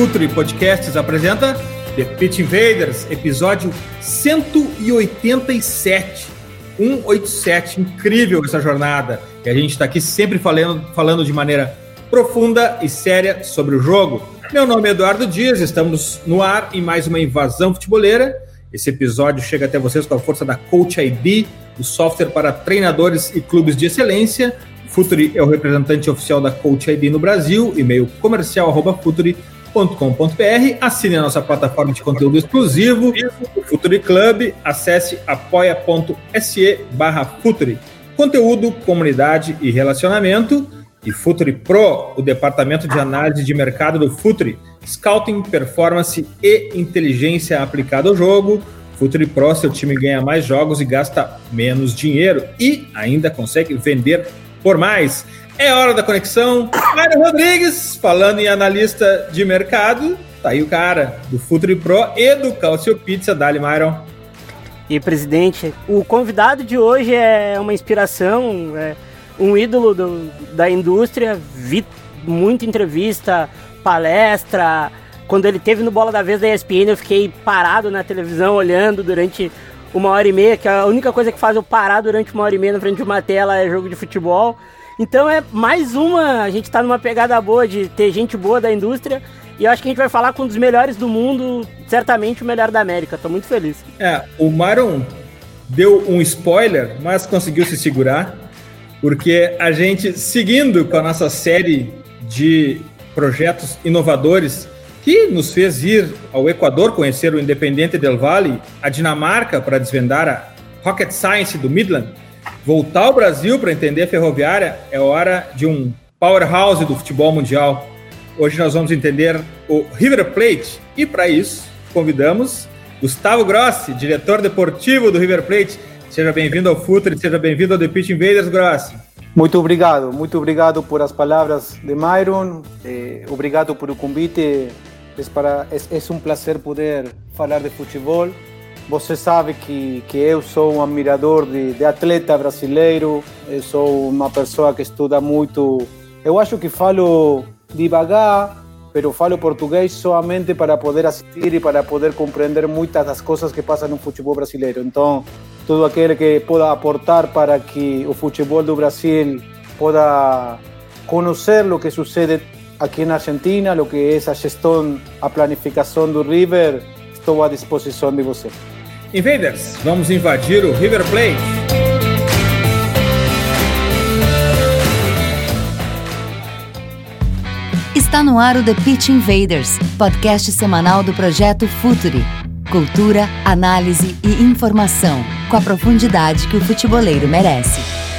Futuri Podcasts apresenta The Pitch Invaders, episódio 187. 187, incrível essa jornada. E a gente está aqui sempre falando, falando de maneira profunda e séria sobre o jogo. Meu nome é Eduardo Dias, estamos no ar em mais uma invasão futeboleira. Esse episódio chega até vocês com a força da Coach ID, o software para treinadores e clubes de excelência. Futuri é o representante oficial da Coach ID no Brasil, e-mail comercial@futuri.com.br. Assine a nossa plataforma de conteúdo exclusivo, o Futuri Club. Acesse apoia.se barra Futuri. Conteúdo, comunidade e relacionamento. E Futuri Pro, o departamento de análise de mercado do Futuri. Scouting, performance e inteligência aplicada ao jogo. Futuri Pro, seu time ganha mais jogos e gasta menos dinheiro. E ainda consegue vender por mais. É hora da conexão. Mário Rodrigues, falando em analista de mercado, tá aí o cara do Futuri Pro e do Calcio Pizza, Dali Myron. E presidente, o convidado de hoje é uma inspiração, é um ídolo do, da indústria, vi muita entrevista, palestra. Quando ele teve no Bola da Vez da ESPN, eu fiquei parado na televisão olhando durante uma hora e meia, que a única coisa que faz eu parar durante uma hora e meia na frente de uma tela é jogo de futebol. Então é mais uma, a gente tá numa pegada boa de ter gente boa da indústria. E eu acho que a gente vai falar com um dos melhores do mundo, certamente o melhor da América. Tô muito feliz. É, o Myron deu um spoiler, mas conseguiu se segurar, porque a gente, seguindo com a nossa série de projetos inovadores, que nos fez ir ao Equador conhecer o Independente del Valle, a Dinamarca para desvendar a Rocket Science do Midland, voltar ao Brasil para entender a ferroviária, é hora de um powerhouse do futebol mundial. Hoje nós vamos entender o River Plate e para isso convidamos Gustavo Grossi, diretor deportivo do River Plate. Seja bem-vindo ao Futre, seja bem-vindo ao The Pitch Invaders, Grossi. Muito obrigado, muito obrigado por as palavras de Myron, eh, obrigado por o convite. É, para, é, é um prazer poder falar de futebol. Você sabe que, que eu sou um admirador de, de atleta brasileiro, eu sou uma pessoa que estuda muito. Eu acho que falo devagar, pero falo português somente para poder assistir e para poder compreender muitas das coisas que passam no futebol brasileiro. Então, todo aquele que possa aportar para que o futebol do Brasil possa conhecer o que sucede aqui na Argentina, o que é a gestão, a planificação do River, estou à disposição de você. Invaders, vamos invadir o River Plate. Está no ar o The Pitch Invaders, podcast semanal do projeto Futuri. Cultura, análise e informação, com a profundidade que o futeboleiro merece.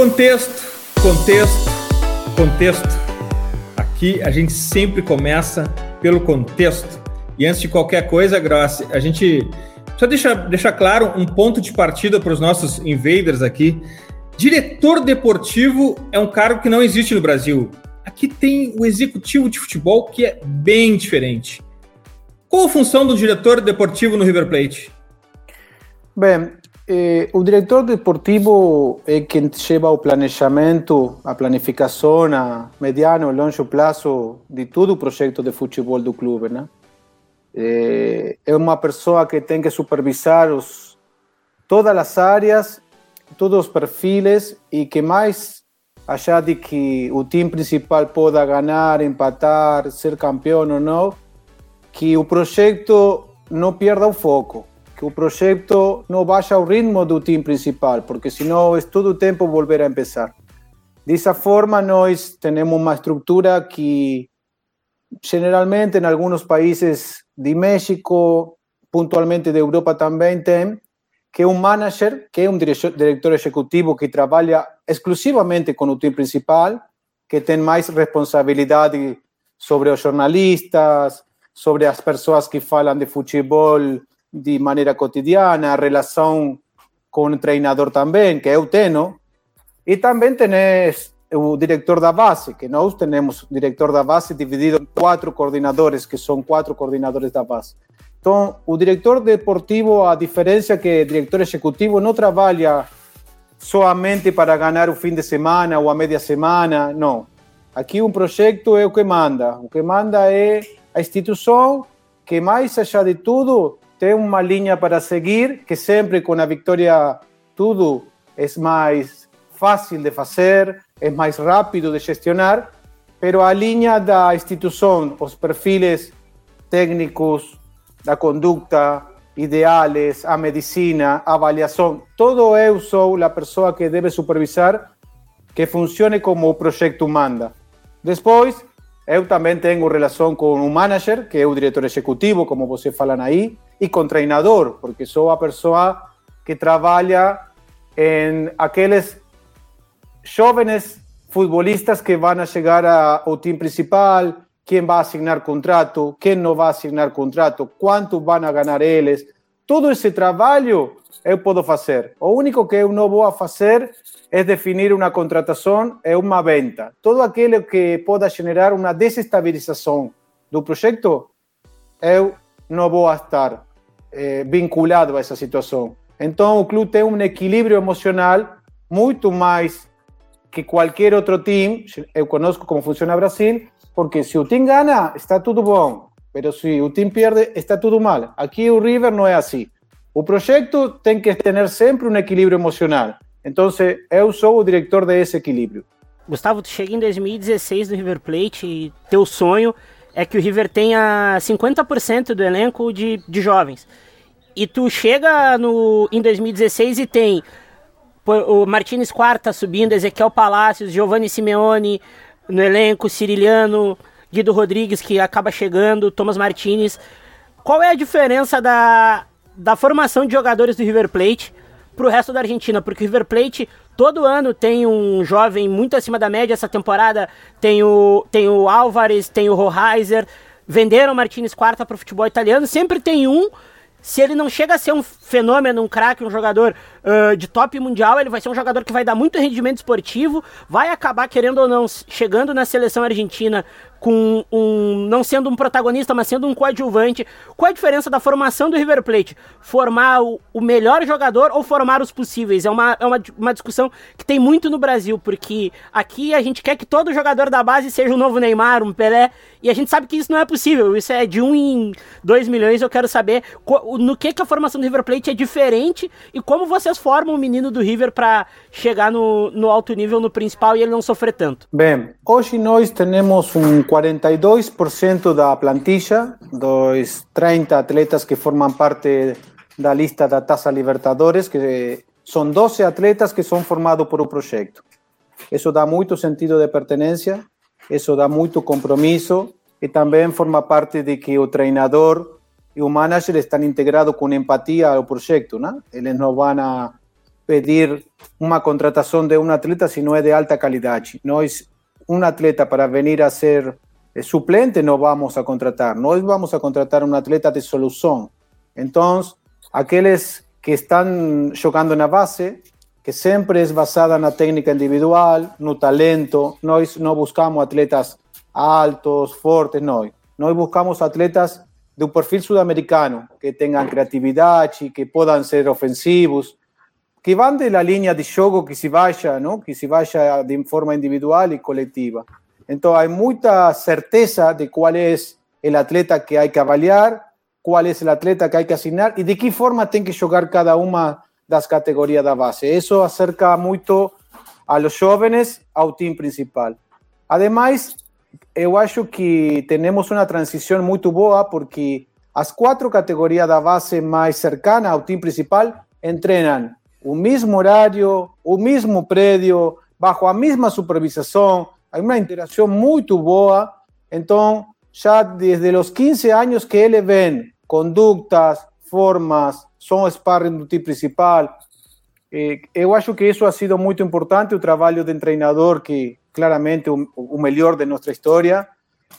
Contexto, contexto, contexto. Aqui a gente sempre começa pelo contexto. E antes de qualquer coisa, Grossi, a gente só deixa deixar claro um ponto de partida para os nossos invaders aqui. Diretor deportivo é um cargo que não existe no Brasil. Aqui tem o executivo de futebol que é bem diferente. Qual a função do diretor deportivo no River Plate? Bem, eh, o diretor deportivo é quem leva o planejamento, a planificação a mediano e longo prazo de todo o projeto de futebol do clube, né? É, é uma pessoa que tem que supervisar os, todas as áreas, todos os perfis e que mais achar de que o time principal possa ganhar, empatar, ser campeão ou não, que o projeto não perda o foco que o projeto não baixe ao ritmo do time principal, porque senão é todo o tempo volver a começar. Dessa forma, nós temos uma estrutura que generalmente en algunos países de México, puntualmente de Europa también, tem, que un manager, que es un director ejecutivo que trabaja exclusivamente con el team principal, que tiene más responsabilidad sobre los jornalistas, sobre las personas que hablan de fútbol de maneira cotidiana, a relação com o treinador também, que eu tenho, e também tenés o diretor da base, que nós temos o diretor da base dividido em quatro coordenadores, que são quatro coordenadores da base. Então, o diretor deportivo, a diferença é que o diretor executivo não trabalha somente para ganhar o fim de semana ou a média semana, não. Aqui um projeto é o que manda. O que manda é a instituição que, mais allá de tudo, tiene una línea para seguir, que siempre con la victoria todo es más fácil de hacer, es más rápido de gestionar, pero a línea da institución, los perfiles técnicos, la conducta, ideales, a medicina, a avaliación, todo eso la persona que debe supervisar que funcione como o proyecto manda. Después, Eu também tenho relação com um manager, que é o diretor executivo, como vocês falam aí, e com treinador, porque sou a pessoa que trabalha em aqueles jovens futbolistas que vão chegar ao time principal, quem vai assinar contrato, quem não vai assinar contrato, quanto vão ganhar eles. Todo esse trabalho eu posso fazer. O único que eu não vou fazer es definir una contratación e una venta. Todo aquello que pueda generar una desestabilización del proyecto, yo no voy a estar eh, vinculado a esa situación. Entonces, el club tiene un equilibrio emocional mucho más que cualquier otro team. Yo conozco cómo funciona Brasil, porque si el team gana, está todo bom, pero si el team pierde, está todo mal. Aquí el River no es así. El proyecto tiene que tener siempre un equilibrio emocional. Entonces, eu sou o director desse equilíbrio. Gustavo, tu chega em 2016 no River Plate e teu sonho é que o River tenha 50% do elenco de, de jovens. E tu chega no, em 2016 e tem o Martins Quarta subindo, Ezequiel Palacios, Giovanni Simeone no elenco, Ciriliano, Guido Rodrigues que acaba chegando, Thomas Martinez. Qual é a diferença da, da formação de jogadores do River Plate para o resto da Argentina? Porque o River Plate todo ano tem um jovem muito acima da média. Essa temporada tem o, tem o Álvares, tem o Rohaiser. Venderam Martins Quarta para o futebol italiano. Sempre tem um se ele não chega a ser um fenômeno, um craque, um jogador uh, de top mundial, ele vai ser um jogador que vai dar muito rendimento esportivo, vai acabar, querendo ou não, chegando na seleção argentina com um não sendo um protagonista, mas sendo um coadjuvante. Qual a diferença da formação do River Plate? Formar o, o melhor jogador ou formar os possíveis? É uma, é uma, uma discussão que tem muito no Brasil, porque aqui a gente quer que todo jogador da base seja um novo Neymar, um Pelé, e a gente sabe que isso não é possível. Isso é de um em dois milhões. Eu quero saber no que, que a formação do River Plate é diferente e como vocês formam o menino do River para chegar no, no alto nível no principal e ele não sofrer tanto. Bem, hoje nós temos um 42% da plantilla dos 30 atletas que forman parte da lista da Taça Libertadores, que son 12 atletas que son formados por o proxecto. Eso dá muito sentido de pertenencia, isso dá muito compromisso e também forma parte de que o treinador e o manager estão integrados com empatia ao projeto, né? Eles não vão pedir uma contratação de um atleta se não é de alta qualidade. Nós, um atleta para vir a ser suplente no vamos a contratar, no vamos a contratar un atleta de solución. Entonces, aquellos que están jugando en la base, que siempre es basada en la técnica individual, no talento, no, buscamos atletas altos, fuertes, no. No buscamos atletas de un perfil sudamericano, que tengan creatividad y que puedan ser ofensivos, que van de la línea de juego que se vaya, ¿no? que se vaya de forma individual y colectiva. Entonces hay mucha certeza de cuál es el atleta que hay que avaliar, cuál es el atleta que hay que asignar y de qué forma tiene que jugar cada una de las categorías de base. Eso acerca mucho a los jóvenes al team principal. Además, yo acho que tenemos una transición muy boa porque las cuatro categorías de base más cercanas al team principal entrenan un mismo horario, un mismo predio, bajo la misma supervisación, hay una interacción muy boa. Entonces, ya desde los 15 años que ele ven conductas, formas, são sparring do time principal. Eh, eu acho que isso ha sido muito importante, o trabalho de treinador que claramente o, o melhor de nossa história,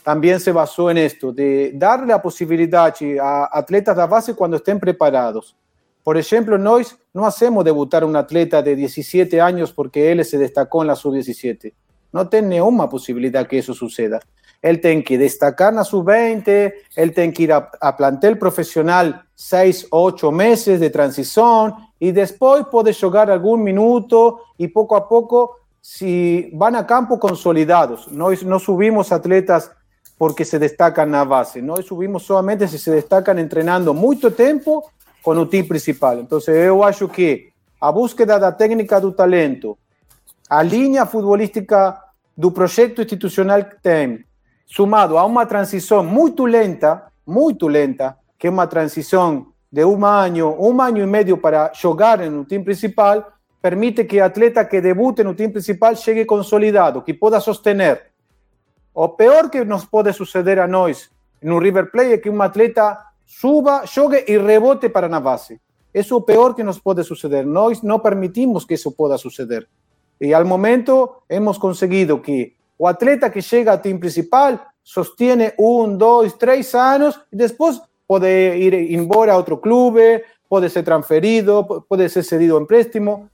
também se basou en esto, de darle a possibilidade a atletas da base quando estén preparados. Por exemplo, nós não hacemos debutar um atleta de 17 anos porque ele se destacou na sub-17. Não tem nenhuma possibilidade que isso suceda. Ele tem que destacar na sub-20, ele tem que ir a, a plantel profissional seis, ocho meses de transição e depois pode jogar algum minuto e pouco a pouco se van a campo consolidados. Nós não subimos atletas porque se destacan na base, nós subimos solamente se se destacan entrenando muito tempo com o time principal. Então, eu acho que a búsqueda da técnica do talento, a linha futebolística do projeto institucional que tem, sumado a uma transição muito lenta, muito lenta, que é uma transição de um ano, um ano e meio para jogar no time principal, permite que atleta que debute no time principal chegue consolidado, que possa sostener. O peor que nos pode suceder a nós no River Plate é que um atleta suba, jogue e rebote para na base. Isso é o pior que nos pode suceder. Nós não permitimos que isso possa suceder. E ao momento hemos conseguido que o atleta que chega ao time principal sostiene um, dois, três anos e depois pode ir embora a outro clube, pode ser transferido, pode ser cedido em empréstimo.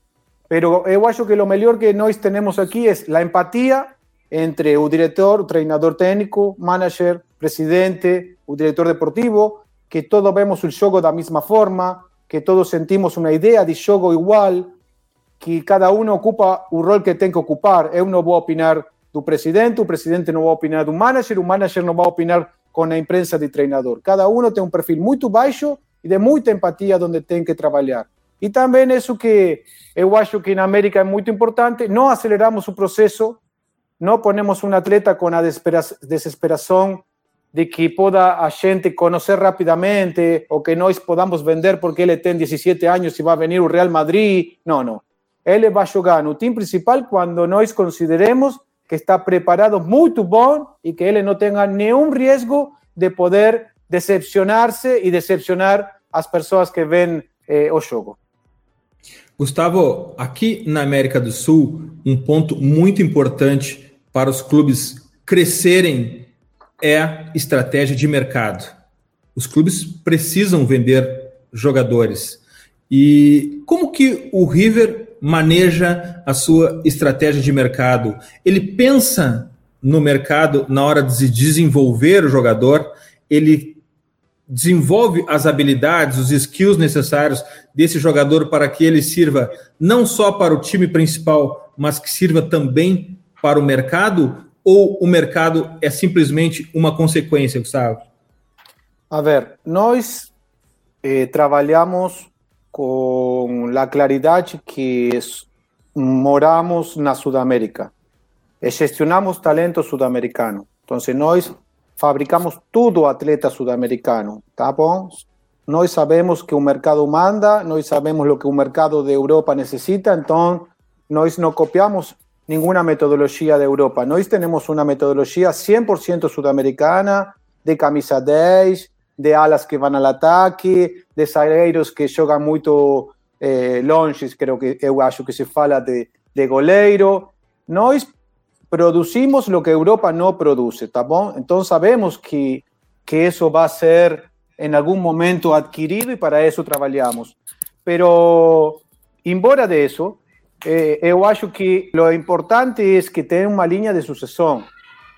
Pero eu acho que o melhor que nós temos aqui é a empatia entre o diretor, o treinador técnico, manager, presidente, o diretor deportivo, que todos vemos o jogo da mesma forma, que todos sentimos uma ideia de jogo igual, que cada um ocupa o rol que tem que ocupar. Eu não vou opinar do presidente, o presidente não vai opinar do manager, o manager não vai opinar com a imprensa de treinador. Cada um tem um perfil muito baixo e de muita empatia onde tem que trabalhar. E também isso que eu acho que na América é muito importante, não aceleramos o processo, não ponemos um atleta com a desesperação de que poda a gente conhecer rapidamente ou que nós podamos vender porque ele tem 17 anos e vai venir o Real Madrid. Não, não. Ele vai jogar no time principal quando nós consideremos que está preparado muito bom e que ele não tenha nenhum risco de poder decepcionar-se e decepcionar as pessoas que veem eh, o jogo. Gustavo, aqui na América do Sul, um ponto muito importante para os clubes crescerem é estratégia de mercado. Os clubes precisam vender jogadores. E como que o River maneja a sua estratégia de mercado? Ele pensa no mercado na hora de desenvolver o jogador, ele desenvolve as habilidades, os skills necessários desse jogador para que ele sirva não só para o time principal, mas que sirva também para o mercado? Ou o mercado é simplesmente uma consequência, Gustavo? A ver, nós eh, trabalhamos com a claridade que moramos na Sudamérica e gestionamos talento sudamericano. Então, nós fabricamos tudo atleta sudamericano, tá bom? Sabemos que o mercado manda, nós sabemos o que o mercado de Europa necessita, então nós não copiamos nenhuma metodologia da Europa. Nós temos uma metodologia 100% sudamericana, de camisa 10, de alas que vão ao ataque, de zagueiros que jogam muito eh, longe, creo que eu acho que se fala de, de goleiro. Nós producimos o que Europa não produz, tá bom? Então sabemos que, que isso vai ser em algum momento adquirido e para isso trabalhamos. Pero, embora disso, eh, eu acho que o importante é que tenha uma linha de sucessão.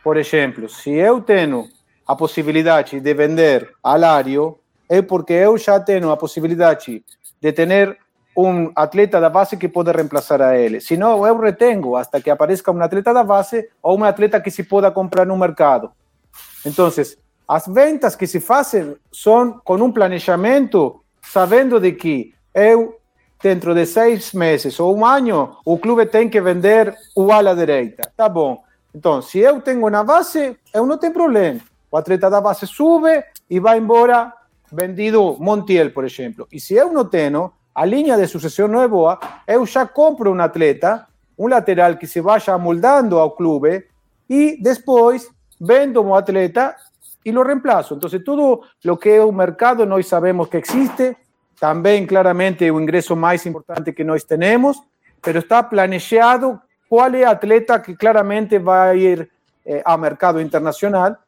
Por exemplo, se eu tenho a possibilidade de vender Alario é porque eu já tenho a possibilidade de ter um atleta da base que pode reemplazar a ele. Se não, eu retengo hasta que apareça um atleta da base ou um atleta que se possa comprar no mercado. Então, as ventas que se fazem são com um planejamento, sabendo de que eu, dentro de seis meses ou um ano, o clube tem que vender o ala direita. Tá bom. Então, se eu tenho na base, eu não tenho problema. O atleta da base sube e vai embora vendido Montiel, por exemplo. E se eu não tenho, a linha de sucessão não é boa, eu já compro um atleta, um lateral que se vaya amoldando ao clube e depois vendo um atleta y lo reemplazo. Entonces, todo lo que es un mercado, nós sabemos que existe, también claramente el ingreso más importante que nós tenemos, pero está planejado cuál es atleta que claramente va a ir eh, a mercado internacional.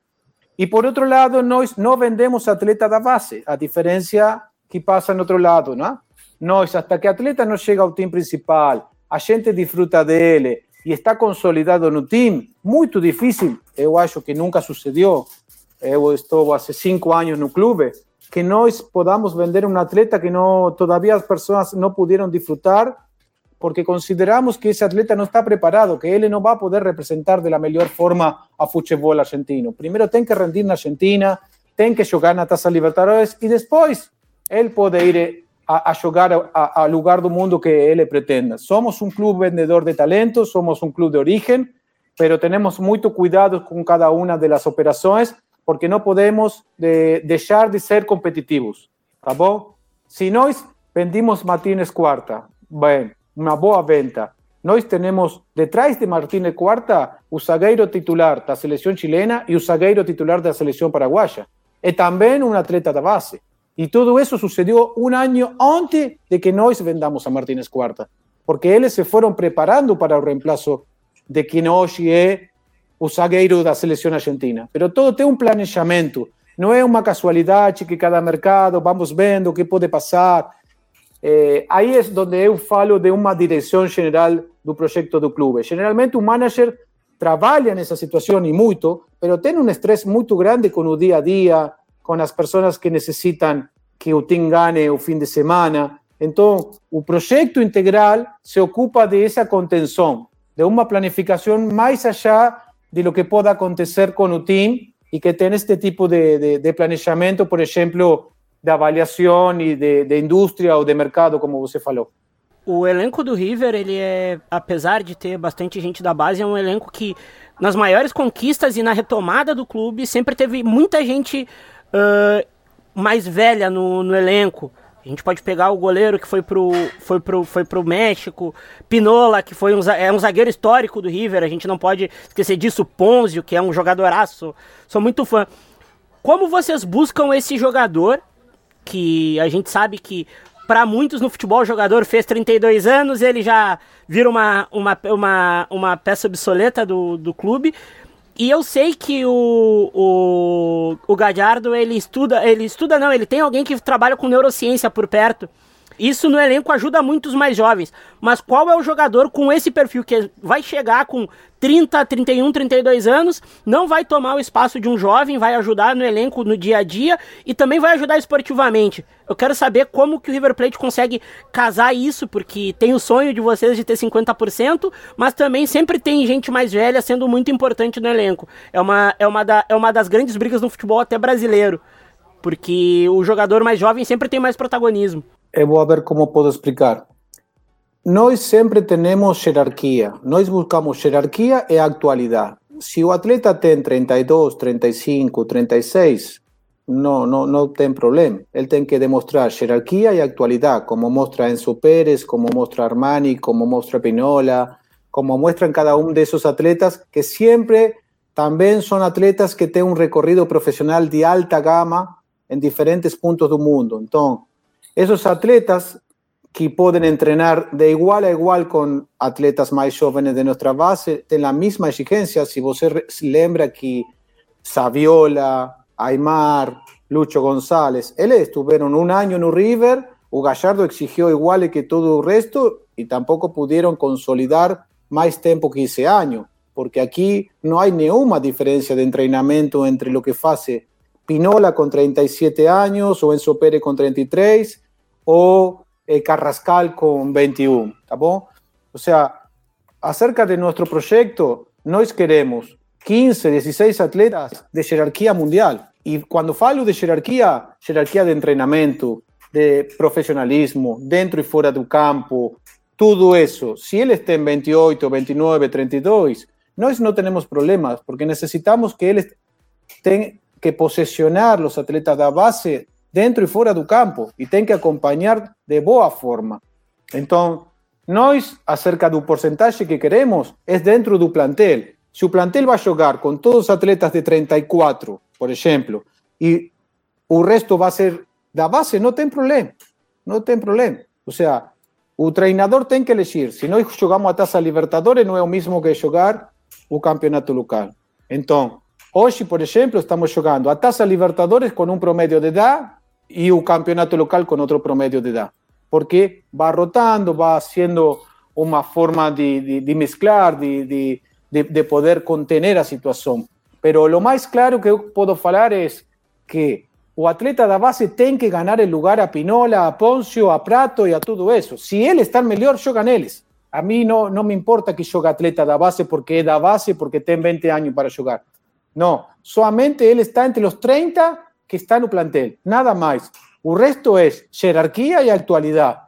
Y por otro lado, nós no vendemos atleta da base, a diferencia que pasa en otro lado, ¿no? Nós, hasta que atleta no llega al team principal, a gente disfruta dele e está consolidado no team, muito difícil, eu acho que nunca sucedeu. Eu estou há cinco anos no clube, que nós podamos vender um atleta que não, todavía as pessoas não puderam disfrutar porque consideramos que ese atleta no está preparado, que él no va a poder representar de la mejor forma a fútbol argentino. Primero tiene que rendir en Argentina, tiene que jugar na Taça Libertadores y después él puede ir a, jugar al lugar del mundo que él pretenda. Somos un club vendedor de talentos, somos un club de origen, pero tenemos mucho cuidado con cada una de las operaciones porque no podemos dejar de ser competitivos, ¿tá Si nós vendimos Martínez Cuarta, bueno, una boa venta. Nós tenemos detrás de Martínez Cuarta o zagueiro titular da selección chilena y o zagueiro titular da selección paraguaya. Y también un atleta de base. Y todo eso sucedió un año antes de que nós vendamos a Martínez Cuarta, porque ellos se fueron preparando para el reemplazo de quien hoy es o zagueiro da selección argentina. Pero todo tiene un planejamiento. No es una casualidad que cada mercado vamos viendo qué puede pasar. Eh, aí é onde eu falo de uma direção geral do projeto do clube. Geralmente, o manager trabalha nessa situação e muito, mas tem um estresse muito grande com o dia a dia, com as pessoas que necessitam que o time ganhe o fim de semana. Então, o projeto integral se ocupa de essa contenção, de uma planificação mais allá de lo que pode acontecer com o time e que tem este tipo de, de, de por exemplo, de avaliação e de, de indústria ou de mercado, como você falou. O elenco do River, ele é, apesar de ter bastante gente da base, é um elenco que, nas maiores conquistas e na retomada do clube, sempre teve muita gente uh, mais velha no, no elenco. A gente pode pegar o goleiro que foi pro, foi pro, foi pro México, Pinola, que foi um, é um zagueiro histórico do River, a gente não pode esquecer disso, Ponzio, que é um jogadoraço, sou muito fã. Como vocês buscam esse jogador que a gente sabe que para muitos no futebol o jogador fez 32 anos, ele já vira uma, uma, uma, uma peça obsoleta do, do clube. E eu sei que o, o, o Gadiardo, ele estuda, ele estuda não, ele tem alguém que trabalha com neurociência por perto. Isso no elenco ajuda muito os mais jovens. Mas qual é o jogador com esse perfil que vai chegar com 30, 31, 32 anos, não vai tomar o espaço de um jovem, vai ajudar no elenco no dia a dia e também vai ajudar esportivamente. Eu quero saber como que o River Plate consegue casar isso, porque tem o sonho de vocês de ter 50%, mas também sempre tem gente mais velha sendo muito importante no elenco. É uma, é uma, da, é uma das grandes brigas no futebol até brasileiro, porque o jogador mais jovem sempre tem mais protagonismo. Eu vou ver como posso explicar. Nós sempre temos hierarquia. Nós buscamos hierarquia e actualidade. Se o atleta tem 32, 35, 36, não, não, não tem problema. Ele tem que demonstrar hierarquia e actualidade, como mostra Enzo Pérez, como mostra Armani, como mostra Pinola, como muestran cada um desses atletas, que sempre também são atletas que têm um recorrido profissional de alta gama em diferentes pontos do mundo. Então, esos atletas que pueden entrenar de igual a igual con atletas más jóvenes de nuestra base, tienen la misma exigencia. Si vos lembra que Saviola, Aymar, Lucho González, ellos estuvieron un año en un River, o Gallardo exigió igual que todo el resto y tampoco pudieron consolidar más tiempo que ese año, porque aquí no hay ninguna diferencia de entrenamiento entre lo que hace Pinola con 37 años o Enzo Pérez con 33 o eh, Carrascal con 21, ¿está O sea, acerca de nuestro proyecto, nos queremos 15, 16 atletas de jerarquía mundial. Y cuando falo de jerarquía, jerarquía de entrenamiento, de profesionalismo, dentro y fuera del campo, todo eso. Si él está en 28, 29, 32, nosotros no tenemos problemas porque necesitamos que él tenga que posesionar los atletas de base dentro y fuera del campo y tiene que acompañar de boa forma. Entonces, nós, acerca del porcentaje que queremos, es dentro del plantel. Si o plantel vai jogar com todos os atletas de 34, por exemplo, e o resto vai ser da base, não tem problema. Não tem problema. Ou seja, o treinador tem que elegir. Se nós jogamos a Taça Libertadores, não é o mesmo que jogar o campeonato local. Então, hoje, por exemplo, estamos jogando a Taça Libertadores com um promédio de idade e o campeonato local com outro promédio de idade. Porque vai rotando, vai sendo uma forma de, de, de de, de, de, poder contener a situação. Pero lo mais claro que eu posso falar é que o atleta da base tem que ganhar o lugar a Pinola, a Poncio, a Prato e a tudo isso. Se ele está melhor, jogam eles. A mim não, não me importa que jogue atleta da base porque é da base, porque tem 20 anos para jogar. Não, somente ele está entre os 30 que está no plantel, nada mais. O resto é jerarquia e atualidade.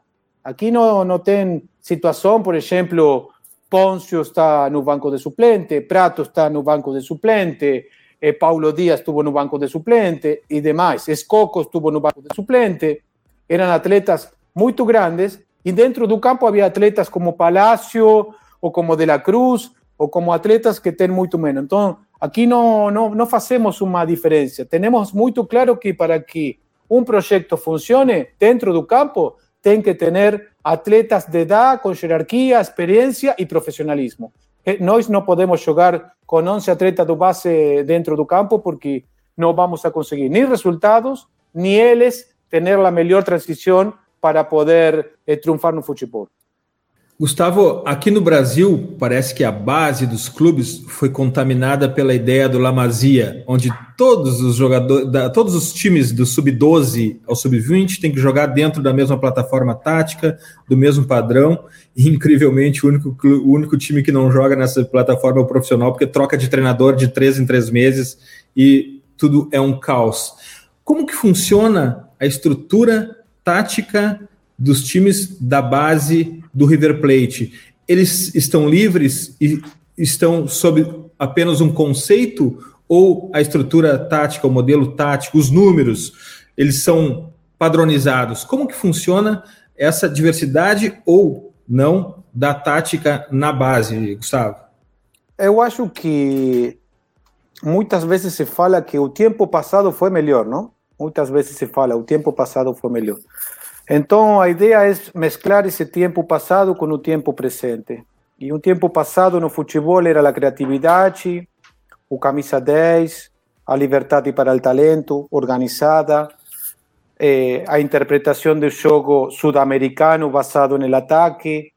Aqui não, não tem situação, por exemplo, Poncio está no banco de suplente, Prato está no banco de suplente, eh, Paulo Díaz estuvo no banco de suplente e demais. Escoco estuvo no banco de suplente. Eram atletas muito grandes e dentro do campo havia atletas como Palacio ou como De La Cruz ou como atletas que têm muito menos. Então, aqui não, não, não fazemos uma diferença. Temos muito claro que para que um projeto funcione dentro do campo, tem que ter atletas de edad, com jerarquia, experiência e profissionalismo. Nós não podemos jogar com 11 atletas do base dentro do campo porque não vamos a conseguir nem resultados, nem eles ter a melhor transição para poder eh, triunfar no futebol. Gustavo, aqui no Brasil, parece que a base dos clubes foi contaminada pela ideia do Lamazia, onde todos os jogadores, todos os times do sub-12 ao sub-20 têm que jogar dentro da mesma plataforma tática, do mesmo padrão, e incrivelmente o único, o único time que não joga nessa plataforma é o profissional, porque troca de treinador de três em três meses e tudo é um caos. Como que funciona a estrutura tática dos times da base do River Plate, eles estão livres e estão sob apenas um conceito ou a estrutura tática, o modelo tático, os números, eles são padronizados? Como que funciona essa diversidade ou não da tática na base, Gustavo? Eu acho que muitas vezes se fala que o tempo passado foi melhor, não? Muitas vezes se fala o tempo passado foi melhor. Então, a ideia é mesclar esse tempo passado com o tempo presente. E um tempo passado no futebol era a criatividade, o camisa 10, a liberdade para o talento organizada, eh, a interpretação do jogo sul-americano basado no ataque,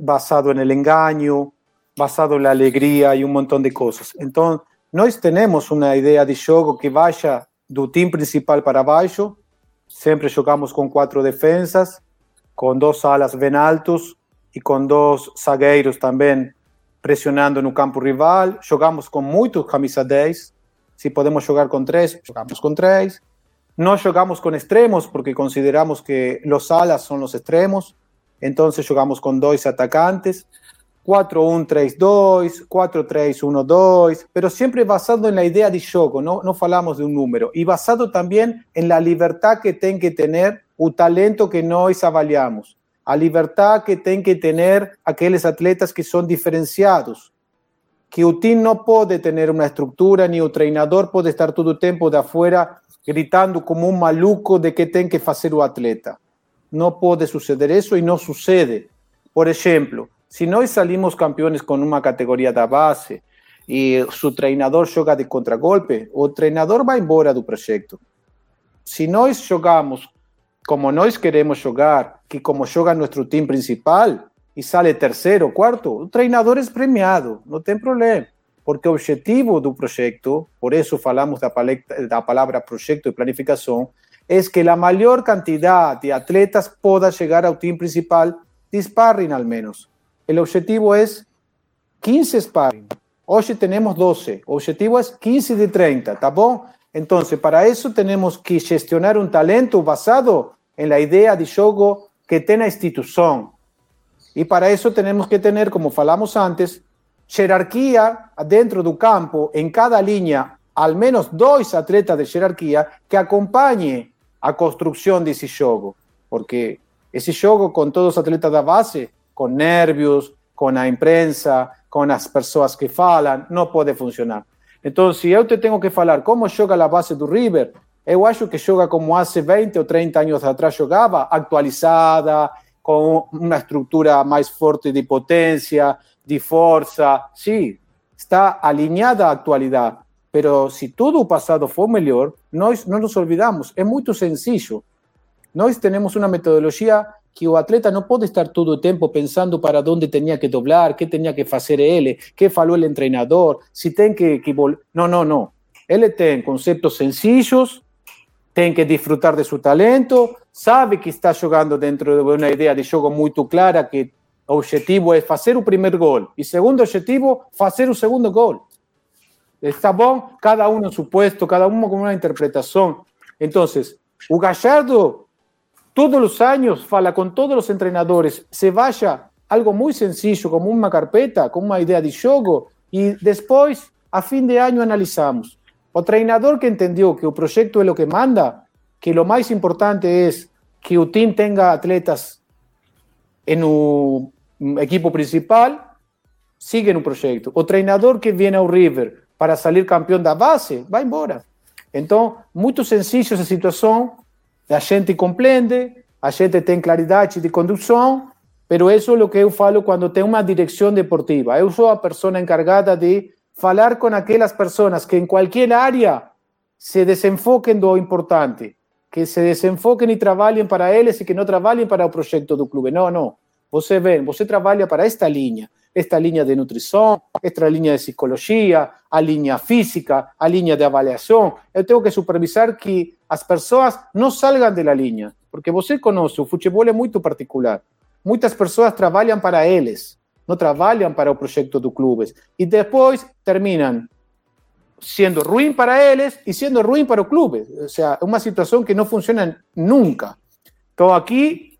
basado no engano, basado na alegria e um montão de coisas. Então, nós temos uma ideia de jogo que baixa do time principal para baixo, Siempre jugamos con cuatro defensas, con dos alas bem altos y con dos zagueiros también presionando no campo rival. Jogamos con muchos camisa 10. Si podemos jugar con tres, jugamos con tres. No jugamos con extremos porque consideramos que los alas son los extremos. Entonces jugamos con dos atacantes. 4-1-3-2, 4-3-1-2, pero siempre basado en la idea de juego, no, no falamos de un número, y basado también en la libertad que tiene que tener el talento que nós avaliamos, a libertad que tienen que tener aquellos atletas que son diferenciados, que el team no puede tener una estructura, ni el treinador puede estar todo el tiempo de afuera gritando como un maluco de que tiene que hacer o atleta. No puede suceder eso y no sucede. Por ejemplo, si nós salimos campeones con una categoría de base y su treinador juega de contragolpe, o treinador va embora do proyecto. Si nós jogamos como nós queremos jugar, que como joga nuestro team principal, y sale tercero, cuarto, o treinador es premiado, no tem problema. Porque o objetivo do proyecto, por eso falamos da, da palabra proyecto y planificación, es que la mayor cantidad de atletas pueda llegar al team principal disparren al menos. El objetivo es 15 sparring. Hoy tenemos 12. El objetivo es 15 de 30, ¿está bom? Entonces, para eso tenemos que gestionar un talento basado en la idea de juego que tiene la institución. Y para eso tenemos que tener, como falamos antes, jerarquía dentro del campo, en cada línea, al menos dos atletas de jerarquía que acompañe a construcción de ese juego. Porque ese juego con todos los atletas de base con nervios, con la imprensa, com as pessoas que falam, não pode funcionar. Então, se eu te tenho que falar como joga a base do River, eu acho que joga como há 20 ou 30 anos atrás jogava, atualizada, com uma estrutura mais forte de potência, de força. Sim, está alinhada à atualidade. Pero se todo o passado for melhor, nós não nos olvidamos. É muito sencillo. Nós temos uma metodologia que o atleta não pode estar todo o tempo pensando para onde tinha que doblar, que tinha que fazer ele, que falou o treinador, se tem que, que Não, não, não. Ele tem conceitos sencillos, tem que desfrutar de seu talento, sabe que está jogando dentro de uma ideia de jogo muito clara, que o objetivo é fazer o primeiro gol. E segundo objetivo, fazer o segundo gol. Está bom? Cada um no seu puesto, cada um com uma interpretação. Então, o Gallardo todos los años fala con todos los entrenadores, se vaya algo muy sencillo, como una carpeta, con una idea de juego, y después, a fin de año, analizamos. O treinador que entendió que el proyecto es lo que manda, que lo más importante es que el team tenga atletas un equipo principal, sigue en un proyecto. O treinador que viene a River para salir campeón da base, va embora. Entonces, muy sencillo esa situación, a gente compreende, a gente tem claridade de condução, pero isso é o que eu falo quando tem uma direção deportiva. Eu sou a pessoa encargada de falar com aquelas pessoas que em qualquer área se desenfoquem do importante, que se desenfoquem e trabalhem para eles e que não trabalhem para o projeto do clube. Não, não. Você vem, você trabalha para esta linha, esta linha de nutrição, esta linha de psicologia, a linha física, a linha de avaliação. Eu tenho que supervisar que as pessoas não salgam da linha, porque você conhece, o futebol é muito particular. Muitas pessoas trabalham para eles, não trabalham para o projeto do clube. E depois terminam sendo ruim para eles e sendo ruim para o clube. Ou seja, é uma situação que não funciona nunca. Então, aqui,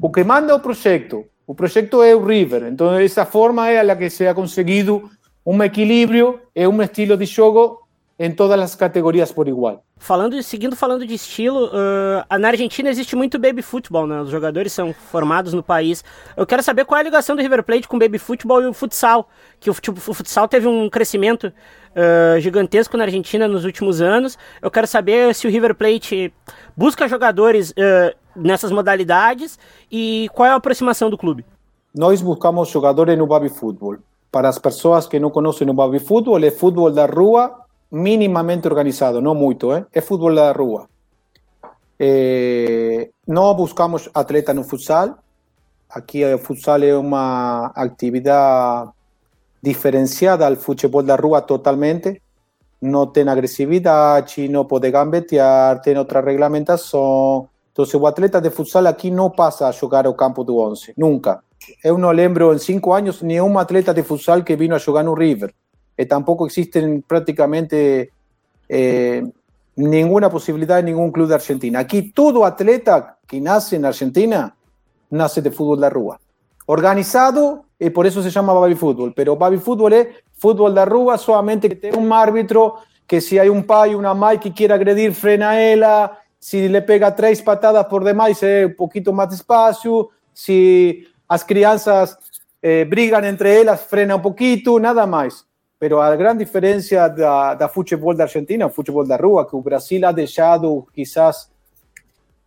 o que manda o projeto, o projeto é o River. Então, essa forma é a que se ha conseguido um equilíbrio e um estilo de jogo em todas as categorias por igual. Falando, seguindo falando de estilo, uh, na Argentina existe muito baby futebol, né? Os jogadores são formados no país. Eu quero saber qual é a ligação do River Plate com baby futebol e o futsal, que o, tipo, o futsal teve um crescimento uh, gigantesco na Argentina nos últimos anos. Eu quero saber se o River Plate busca jogadores uh, nessas modalidades e qual é a aproximação do clube? Nós buscamos jogadores no Babi Futebol. Para as pessoas que não conhecem o Babi Futebol, é futebol da rua minimamente organizado, não muito, hein? é futebol da rua. É... Buscamos atleta no futsal. Aqui eh, o futsal é uma atividade diferenciada ao futebol da rua totalmente. Não tem agressividade, não pode gambetear, tem outra regulamentação, Entonces, el atleta de futsal aquí no pasa a jugar al campo de 11, nunca. Yo no lembro en cinco años ni un atleta de futsal que vino a jugar no River. Eh, tampoco existen prácticamente eh, ninguna posibilidad en ningún club de Argentina. Aquí todo atleta que nace en Argentina nace de fútbol de rúa. Organizado, y por eso se llama baby fútbol, pero baby fútbol es fútbol de rúa solamente que tiene un árbitro que si hay un pai, una mai que quiere agredir, frena a ella, si le pega tres patadas por demás, se un poquito más despacio, si las crianzas eh, brigan entre ellas, frena un poquito, nada más. Pero a grande diferença da, da futebol da Argentina, o futebol da rua, que o Brasil ha deixado quizás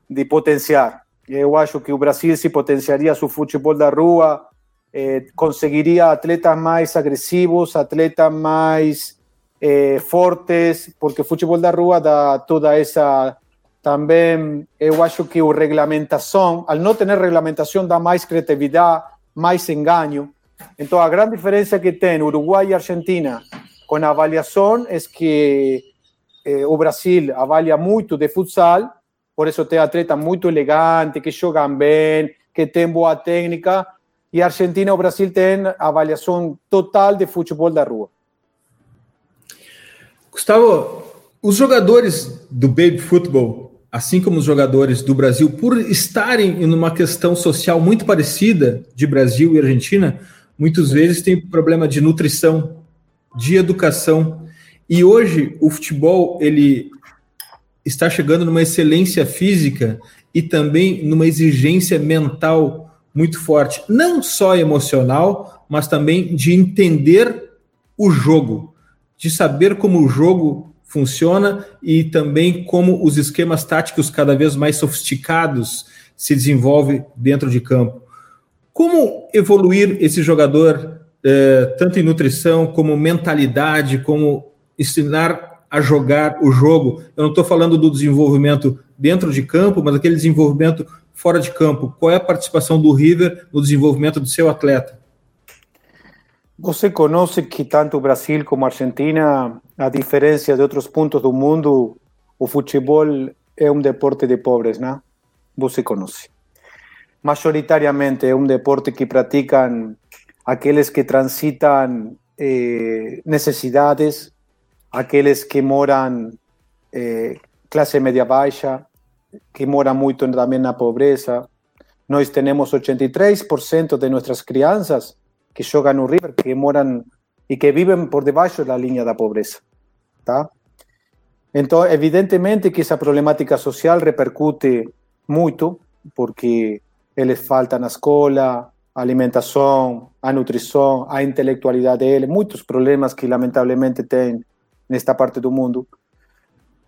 de potenciar. Eu acho que o Brasil se potenciaria seu futebol da rua, eh, conseguiria atletas mais agressivos, atletas mais eh, fortes, porque o futebol da rua dá toda essa Também eu acho que a regulamentação, ao não ter regulamentação, dá mais criatividade, mais engano. Então a grande diferença que tem Uruguai e Argentina com a avaliação é que eh, o Brasil avalia muito de futsal, por isso tem atleta muito elegante, que jogam bem, que tem boa técnica, e a Argentina e o Brasil têm avaliação total de futebol da rua. Gustavo, os jogadores do baby futebol assim como os jogadores do Brasil, por estarem em uma questão social muito parecida de Brasil e Argentina, muitas vezes tem problema de nutrição, de educação. E hoje o futebol ele está chegando numa excelência física e também numa exigência mental muito forte, não só emocional, mas também de entender o jogo, de saber como o jogo funciona e também como os esquemas táticos cada vez mais sofisticados se desenvolvem dentro de campo. Como evoluir esse jogador, eh, tanto em nutrição, como mentalidade, como ensinar a jogar o jogo? Eu não estou falando do desenvolvimento dentro de campo, mas aquele desenvolvimento fora de campo. Qual é a participação do River no desenvolvimento do seu atleta? Você conhece que tanto Brasil como Argentina, a diferença de outros pontos do mundo, o futebol é um deporte de pobres, né? Você conhece. Majoritariamente é um deporte que praticam aqueles que transitam eh, necessidades, aqueles que moram eh, classe média baixa, que moram muito também na pobreza. Nós temos 83% de nossas crianças que joga no River, que moram e que vivem por debaixo da linha da pobreza, tá? Então, evidentemente que essa problemática social repercute muito, porque eles faltam na escola, a alimentação, a nutrição, a intelectualidade deles, muitos problemas que lamentavelmente tem nesta parte do mundo.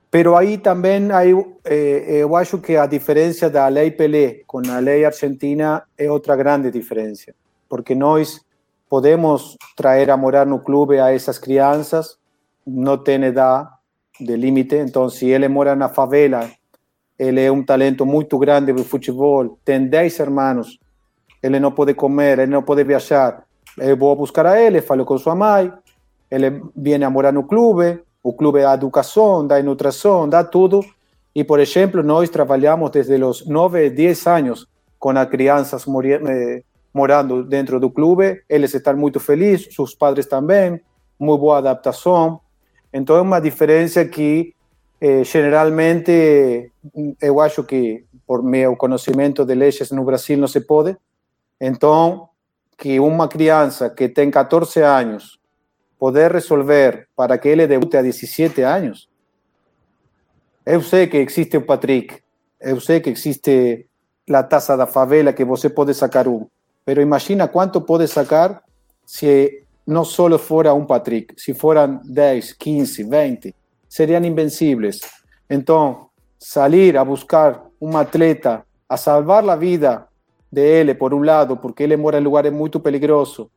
Pero aí também aí, eh, eu acho que a diferença da lei Pelé com a lei argentina é outra grande diferença, porque nós podemos traer a morar no clube a essas crianças, não tem edad de límite, então se ele mora na favela, ele é um talento muito grande para o futebol, tem 10 irmãos, ele não pode comer, ele não pode viajar, eu vou buscar a ele, falo com sua mãe, ele vem a morar no clube, o clube dá educação, dá nutrição, dá tudo, e por exemplo, nós trabalhamos desde os 9, 10 anos com as crianças eh, morando dentro do clube, eles estão muito felizes, seus padres também, muito boa adaptação. Então é uma diferença que eh, generalmente eu acho que por meu conhecimento de leis no Brasil não se pode. Então, que uma criança que tem 14 anos poder resolver para que ele debute a 17 anos. Eu sei que existe o Patrick, eu sei que existe a taça da favela que você pode sacar um. Pero imagina cuánto puede sacar si no solo fuera un Patrick, si fueran 10, 15, 20, serían invencibles. Entonces, salir a buscar un atleta, a salvar la vida de él, por un lado, porque él mora en lugares muy peligrosos,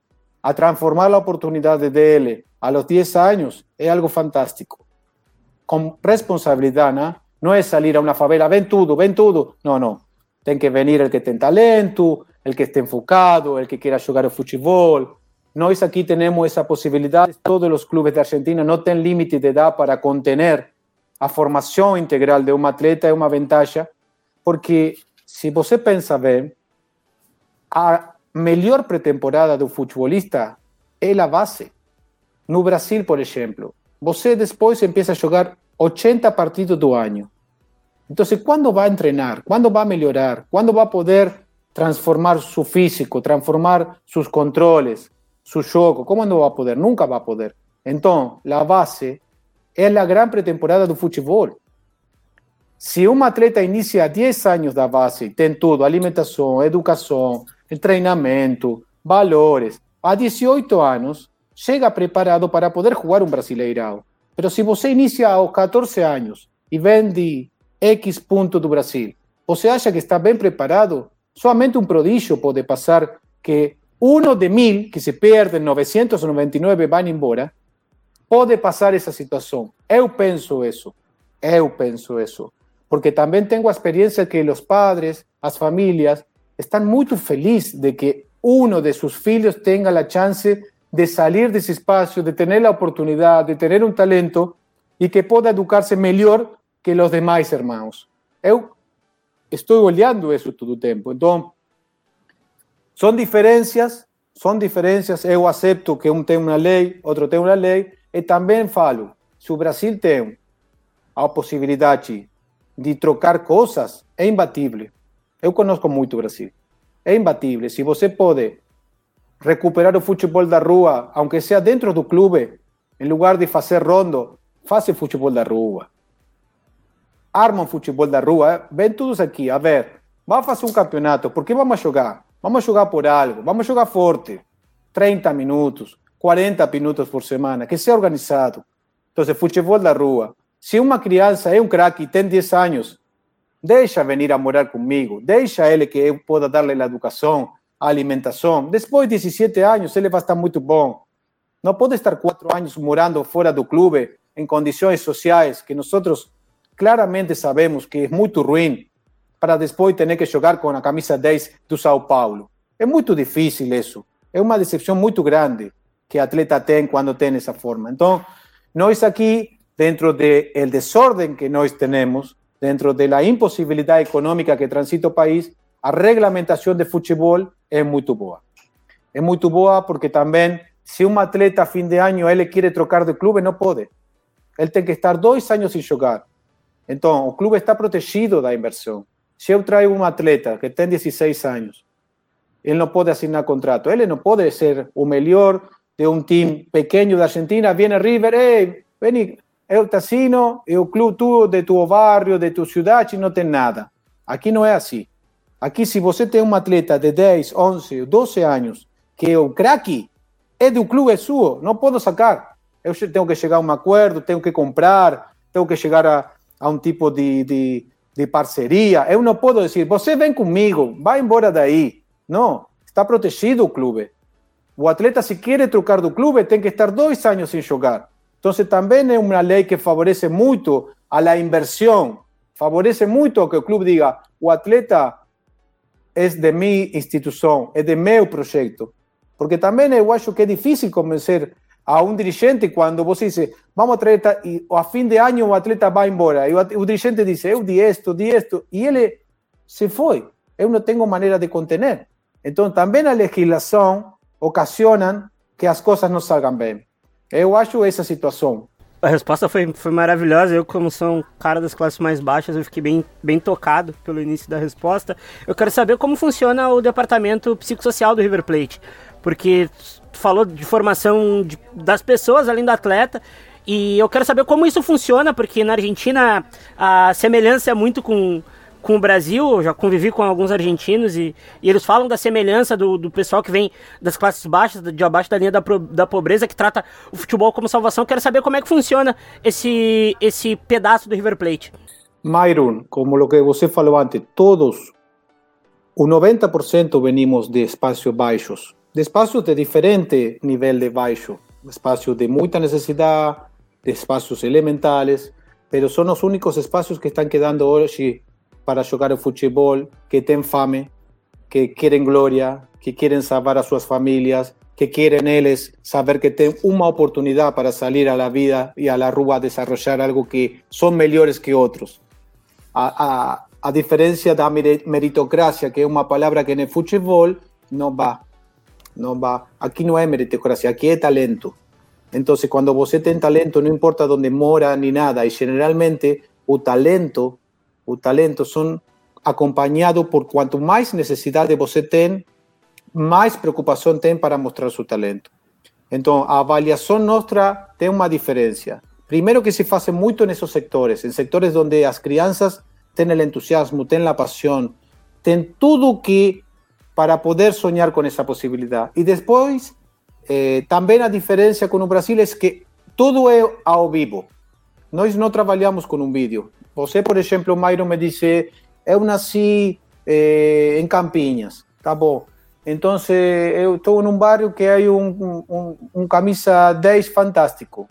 a transformar la oportunidad de él a los 10 años, es algo fantástico. Con responsabilidad, ¿no? No es salir a una favela, ven todo, ven todo. No, no. Tiene que venir el que tiene talento, el que esté enfocado, el que quiera jugar al fútbol. Nós aquí tenemos esa posibilidad. Todos los clubes de Argentina no tienen límite de edad para contener a formación integral de un atleta, es una ventaja, porque si você pensa bem, a melhor pretemporada do futbolista é a base. No Brasil, por exemplo, você depois empieza a jogar 80 partidos do ano. Então, quando vai treinar? Quando vai melhorar? Quando vai poder transformar su físico, transformar sus controles, su juego. ¿Cómo no va a poder? Nunca va a poder. Entonces, la base es la gran pretemporada del fútbol. Si un atleta inicia 10 años de base, tiene todo, alimentación, educación, entrenamiento, valores, a 18 años, llega preparado para poder jugar un brasileirao. Pero si você inicia a los 14 años y vende X punto do Brasil, você acha que está bien preparado Solamente un prodigio puede pasar que uno de mil que se pierden, 999 van embora, puede pasar esa situación. Eu penso eso, eu penso eso. Porque también tengo experiencia que los padres, las familias, están muy felices de que uno de sus hijos tenga la chance de salir de ese espacio, de tener la oportunidad, de tener un talento y que pueda educarse mejor que los demás hermanos. Eu estou olhando isso todo o tempo. Então, são diferenças, são diferenças. Eu aceito que um tem uma lei, outro tem uma lei, e também falo: se o Brasil tem a possibilidade de trocar coisas, é imbatível. Eu conheço muito o Brasil. É imbatível. Se você pode recuperar o futebol da rua, aunque seja dentro do clube, em lugar de fazer rondo, faça futebol da rua armam futebol da rua, vem todos aqui, a ver, vamos fazer um campeonato, por que vamos jogar? Vamos jogar por algo, vamos jogar forte. 30 minutos, 40 minutos por semana, que sea organizado. Entonces, futebol da rua. Se uma criança é um craque e tem 10 anos, deixa venir a morar comigo, deixa ele que eu possa dar-lhe a educação, a alimentação. Depois de 17 anos, ele vai estar muito bom. Não pode estar quatro anos morando fora do clube, em condições sociais que nós claramente sabemos que é muito ruim, para depois ter que jogar com a camisa 10 do São Paulo. É muito difícil isso. É uma decepção muito grande que atleta tem quando tem essa forma. Então, nós aqui, dentro do de desordem que nós temos, dentro da impossibilidade econômica que transita o país, a regulamentação de futebol é muito boa. É muito boa porque também, se um atleta a fim de ano ele quer trocar de clube, não pode. Ele tem que estar dois anos sem jogar. Então, o clube está protegido da inversão. Se eu trago um atleta que tem 16 anos, ele não pode assinar contrato, ele não pode ser o melhor de um time pequeno da Argentina, viene River, ei, vem, eu te assino, e o clube tu, de tu barrio, de tu cidade, não tem nada. Aqui não é assim. Aqui, se você tem um atleta de 10, 11, 12 anos, que é o craque, é do clube, é seu, não posso sacar. Eu tenho que chegar a um acordo, tenho que comprar, tenho que chegar a, a um tipo de, de, de parceria. Eu não posso dizer, você vem comigo, vai embora daí. Não, está protegido o clube. O atleta, se quer trocar do clube, tem que estar dois anos sem jogar. Então, também é uma lei que favorece muito a la inversão, favorece muito que o clube diga: o atleta é de minha instituição, é de meu projeto. Porque também eu acho que é difícil convencer a um dirigente quando você diz, vamos a traer, e a fim de ano o atleta vai embora, e o, dirigente diz, eu di esto, di esto, e ele se foi. Eu não tenho maneira de contener. Então, também a legislação ocasiona que as coisas não salgam bem. Eu acho essa situação. A resposta foi, foi maravilhosa. Eu, como sou um cara das classes mais baixas, eu fiquei bem, bem tocado pelo início da resposta. Eu quero saber como funciona o departamento psicossocial do River Plate. Porque tu falou de formação de, das pessoas além do atleta. E eu quero saber como isso funciona, porque na Argentina a semelhança é muito com, com o Brasil, eu já convivi com alguns argentinos e, e eles falam da semelhança do, do, pessoal que vem das classes baixas, de abaixo da linha da, da pobreza, que trata o futebol como salvação. Quero saber como é que funciona esse, esse pedaço do River Plate. Myron, como o que você falou antes, todos, o 90% venimos de espaços baixos, de espaços de diferente nível de baixo, espaços de muita necessidade, de espaços elementales, pero son los únicos espacios que están quedando hoje para jugar o futebol, que têm fame, que querem glória, que querem salvar as suas famílias, que querem eles saber que têm uma oportunidade para sair à vida e à rua a desenvolver algo que são melhores que outros. A, a, a diferença da meritocracia, que é uma palavra que no futebol não vai. Não vai. Aqui não é meritocracia, aqui é talento. Então, quando você tem talento, não importa onde mora nem nada, e generalmente o talento o talento son acompañados por cuanto más necesidad de você tem, más preocupación tem para mostrar su talento. Entonces, a avaliación nuestra tem una diferencia. Primero que se hace mucho en esos sectores, en sectores donde las crianças tienen el entusiasmo, tienen la pasión, tienen todo que para poder soñar con esa posibilidad. Y después, eh, también la diferencia con el Brasil es que todo es ao vivo. Nós não trabalhamos com um vídeo. Você, por exemplo, o Mairo me disse, eu nasci eh, em Campinas, tá bom. Então, eu estou num bairro que há um, um, um, camisa 10 fantástico.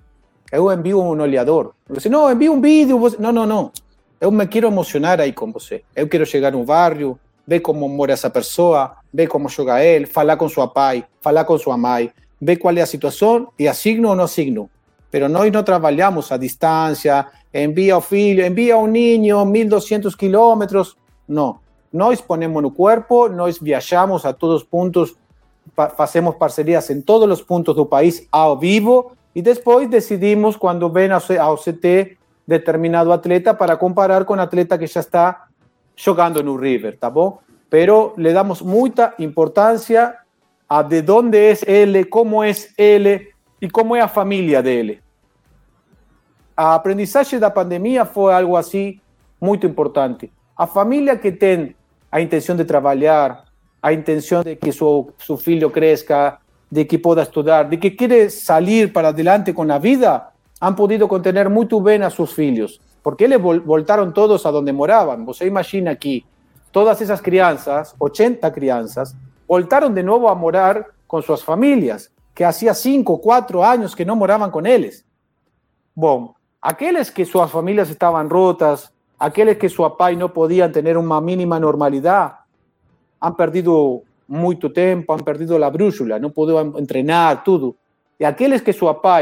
Eu envio um olhador. Você, não, envio um vídeo. Você... Não, não, não. Eu me quero emocionar aí com você. Eu quero chegar no bairro, ver como mora essa pessoa, ver como joga ele, falar com seu pai, falar com sua mãe, ver qual é a situação e assigno ou não assigno. Pero nós não trabalhamos a distância, envía o filho, envía un niño 1200 kilómetros. No, nós ponemos no cuerpo, nós viajamos a todos os pontos, hacemos parcerias en todos los puntos do país ao vivo y después decidimos quando vem ao CT determinado atleta para comparar con atleta que ya está jogando no River, tá bom? Pero le damos muita importância a de dónde es ele, cómo es ele y cómo es a familia dele. a aprendizagem da pandemia foi algo assim muito importante. A família que tem a intenção de trabalhar, a intenção de que seu, seu filho cresça, de que pueda estudiar, de que quiere salir para adelante con la vida, han podido contener muy bien a sus hijos, porque les voltaron todos a donde moraban. Você imagina aquí, todas esas crianzas, 80 crianças, voltaron de nuevo a morar con sus familias, que hacía 5, 4 años que no moraban con ellos. Bueno, aquellos que sus familias estaban rotas, aquellos que su papá no podían tener una mínima normalidad, han perdido mucho tiempo, han perdido la brújula, no podían entrenar, todo. Y aquellos que su papá,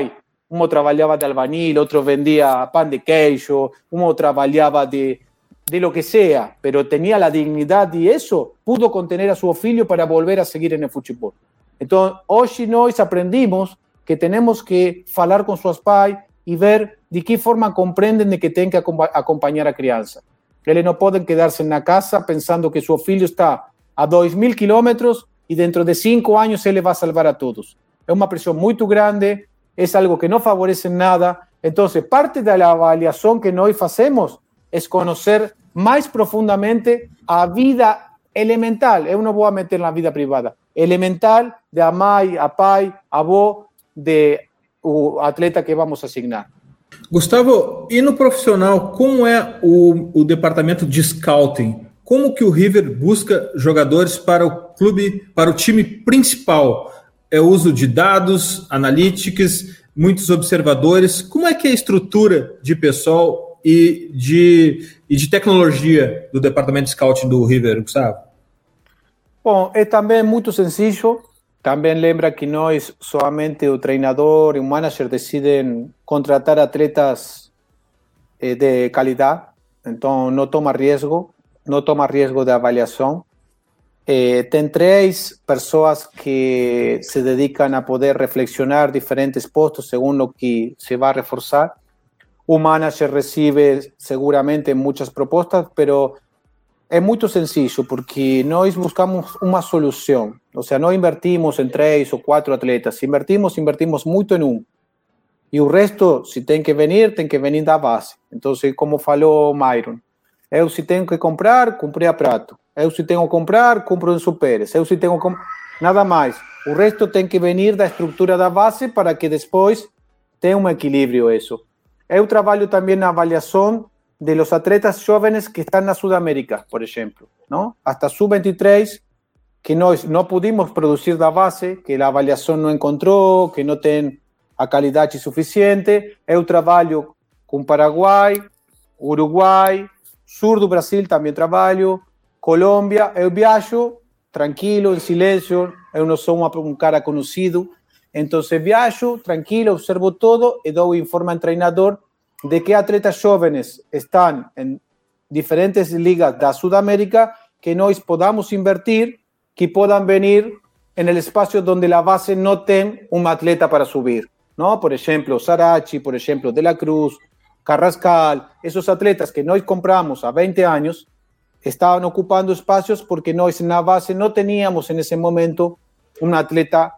uno trabajaba de albañil, otro vendía pan de queijo, uno trabajaba de, de lo que sea, pero tenía la dignidad y eso, pudo contener a su oficio para volver a seguir en el fútbol. Entonces, hoy nós aprendimos que tenemos que hablar con sus pais y ver de qué forma comprenden de que tienen que acompañar a crianza. Eles no pueden quedarse en la casa pensando que su filho está a 2.000 kilómetros y dentro de cinco años él va a salvar a todos. Es una presión muy grande, es algo que no favorece nada. Entonces, parte de la avaliación que hoy hacemos es conocer más profundamente a vida elemental. Yo no voy a meter en la vida privada. Elemental de a mãe, a pai, avó, de o atleta que vamos asignar. Gustavo, e no profissional, como é o, o departamento de scouting? Como que o River busca jogadores para o clube, para o time principal? É o uso de dados, analíticas, muitos observadores. Como é que é a estrutura de pessoal e de, e de tecnologia do departamento de scouting do River, Gustavo? Bom, é também muito sencillo. Também lembra que nós somente o treinador e o manager decidem contratar atletas eh, de qualidade, então não toma risco no toma riesgo de avaliación. Eh, ten tres personas que se dedican a poder reflexionar diferentes puestos según lo que se va a reforzar. Un manager recibe seguramente muchas propuestas, pero es muy sencillo porque nosotros buscamos una solución. O sea, no invertimos en tres o cuatro atletas. invertimos, invertimos mucho en uno. Y el resto, si tienen que venir, tienen que venir da base. Entonces, como falou Myron, Eu se tenho que comprar, comprei a prato. Eu se tenho que comprar, compro em superes. Eu se tenho que nada mais. O resto tem que venir da estrutura da base para que depois tenha um equilíbrio isso. Eu trabalho também na avaliação de los atletas jovens que estão na Sudamérica, por exemplo, não? Hasta sub-23 que nós não pudimos produzir da base, que a avaliação não encontrou, que não tem a qualidade suficiente. Eu trabalho com Paraguai, Uruguai, sur do Brasil también trabalho, Colômbia, eu viajo tranquilo, em silêncio, eu não sou um cara conhecido, então viajo tranquilo, observo todo e dou informe ao treinador de que atletas jovens estão em diferentes ligas da Sudamérica que nós podamos invertir, que possam venir en el espacio donde la base no tem un atleta para subir, ¿no? Por ejemplo, Sarachi, por ejemplo, De la Cruz, Carrascal, esos atletas que nos compramos a 20 años, estaban ocupando espacios porque nosotros en la base no teníamos en ese momento un atleta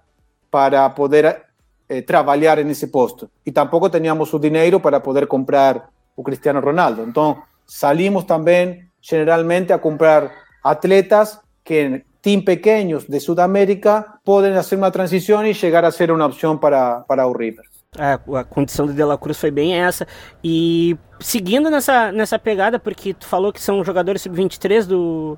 para poder eh, trabajar en ese puesto. Y tampoco teníamos su dinero para poder comprar un Cristiano Ronaldo. Entonces, salimos también generalmente a comprar atletas que en team pequeños de Sudamérica pueden hacer una transición y llegar a ser una opción para, para River. A, a condição do De La Cruz foi bem essa. E seguindo nessa, nessa pegada, porque tu falou que são jogadores sub-23 do,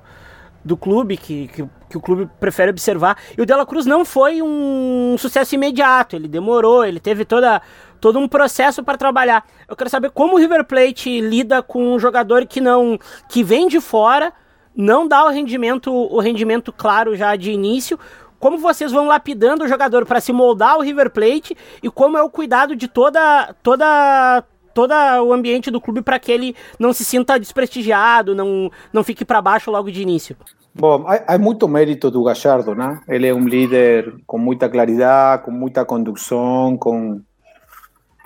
do clube, que, que, que, o clube prefere observar. E o De La Cruz não foi um sucesso imediato, ele demorou, ele teve toda, todo um processo para trabalhar. Eu quero saber como o River Plate lida com um jogador que não que vem de fora, não dá o rendimento, o rendimento claro já de início como vocês vão lapidando o jogador para se moldar ao River Plate e como é o cuidado de toda toda todo o ambiente do clube para que ele não se sinta desprestigiado, não não fique para baixo logo de início. Bom, há, muito mérito do Gallardo, né? Ele é um líder com muita claridade, com muita condução, com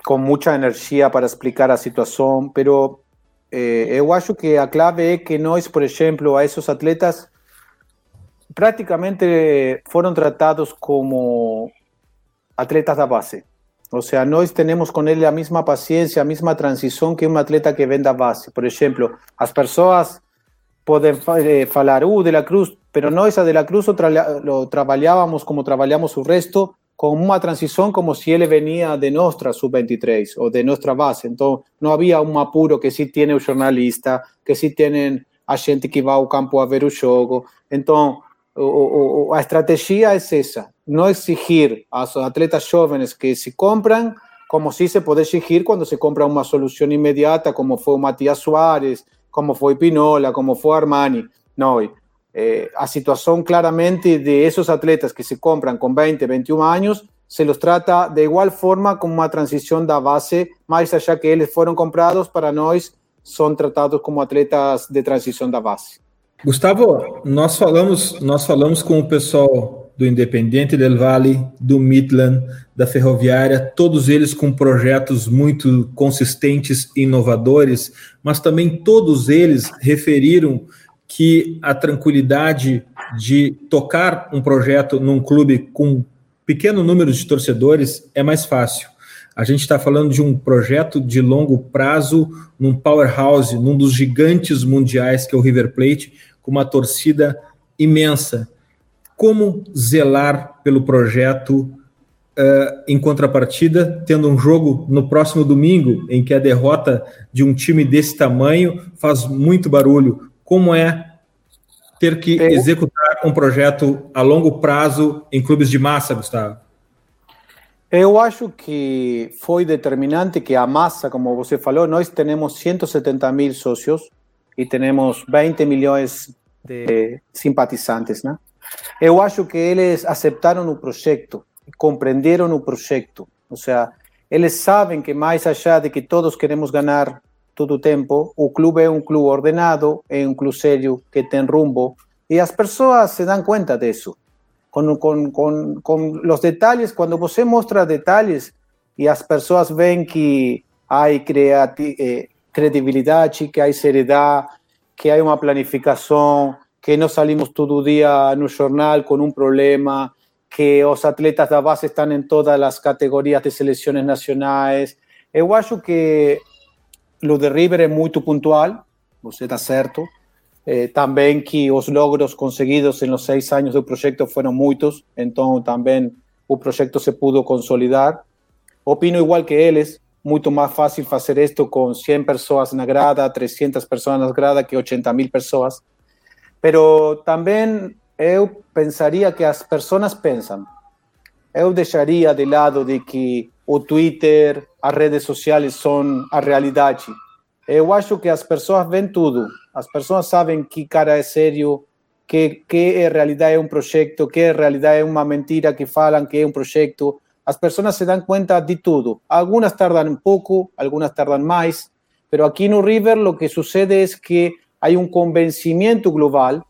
com muita energia para explicar a situação, pero eh, eu acho que a clave é que nós, por exemplo, a esses atletas prácticamente fueron tratados como atletas de base. O sea, nosotros tenemos con él la misma paciencia, la misma transición que un atleta que venda base. Por ejemplo, las personas pueden hablar, uh, de la Cruz pero nós a De La Cruz lo, tra lo trabalhávamos como trabalhamos o resto, con una transición como si él venía de nuestra sub-23 o de nuestra base. Entonces, no había un apuro que sí tiene un jornalista, que sí tienen a gente que va al campo a ver el juego. Entonces, la estrategia es esa, no exigir a los atletas jóvenes que se compran como si se puede exigir cuando se compra una solución inmediata, como fue Matías Suárez, como fue Pinola, como fue Armani. No, eh, a situación claramente de esos atletas que se compran con 20, 21 años, se los trata de igual forma como una transición da base, más allá que ellos fueron comprados, para nosotros son tratados como atletas de transição da base. Gustavo, nós falamos, nós falamos com o pessoal do Independente del Vale, do Midland, da Ferroviária, todos eles com projetos muito consistentes e inovadores, mas também todos eles referiram que a tranquilidade de tocar um projeto num clube com pequeno número de torcedores é mais fácil. A gente está falando de um projeto de longo prazo, num powerhouse, num dos gigantes mundiais que é o River Plate, com uma torcida imensa. Como zelar pelo projeto uh, em contrapartida, tendo um jogo no próximo domingo, em que a derrota de um time desse tamanho faz muito barulho? Como é ter que executar um projeto a longo prazo em clubes de massa, Gustavo? Eu acho que foi determinante que a massa, como você falou, nós temos 170 mil sócios e temos 20 milhões de simpatizantes, né? Eu acho que eles aceitaram o projeto, compreenderam o projeto. Ou seja, eles sabem que mais allá de que todos queremos ganhar todo o tempo, o clube é um clube ordenado, é um clube sério, que tem rumbo, e as pessoas se dão conta disso. con, con, con, con los detalles, cuando você mostra detalles y las personas ven que hay eh, credibilidad, que hay seriedad, que hay una planificación, que no salimos todo día en un jornal con un problema, que los atletas de base están en todas las categorías de selecciones nacionales. Eu acho que lo de River es muy puntual, você está certo, eh, que los logros conseguidos en los seis años del proyecto fueron muchos, entonces también el proyecto se pudo consolidar. Opino igual que él, muito mais fácil fazer isto com 100 pessoas na grada, 300 pessoas na grada que 80 mil pessoas. mas também eu pensaria que as pessoas pensam. Eu deixaria de lado de que o Twitter, as redes sociais são a realidade. Eu acho que as pessoas veem tudo. As pessoas sabem que cara é sério, que, que é realidade é um projeto, que é realidade é uma mentira que falam que é um projeto. As pessoas se dão conta de tudo. Algumas tardam um pouco, algumas tardam mais, pero aqui no River o que sucede é que há um convencimento global,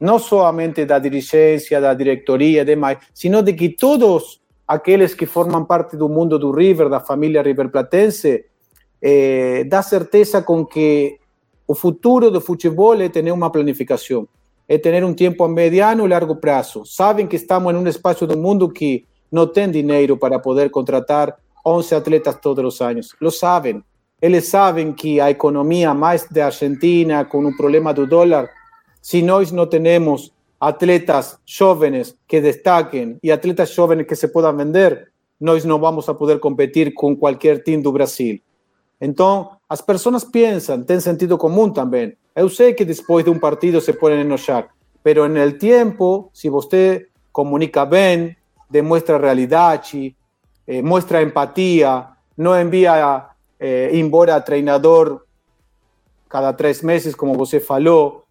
não somente da dirigência, da diretoria e demais, sino de que todos aqueles que formam parte do mundo do River, da família riverplatense, eh, dá certeza com que o futuro do futebol é ter uma planificação, é ter um tempo a mediano e largo prazo. Sabem que estamos em um espaço do mundo que não tem dinheiro para poder contratar 11 atletas todos os anos. Lo sabem. Eles sabem que a economia mais da Argentina, com o problema do dólar, se nós não temos atletas jovens que destaquem e atletas jovens que se possam vender, nós não vamos a poder competir com qualquer time do Brasil. Então, as pessoas pensam, tem sentido comum também. Eu sei que depois de um partido se podem enojar, mas no tempo, se você comunica bem, demonstra realidade, eh, mostra empatia, não envia eh, embora treinador cada três meses, como você falou.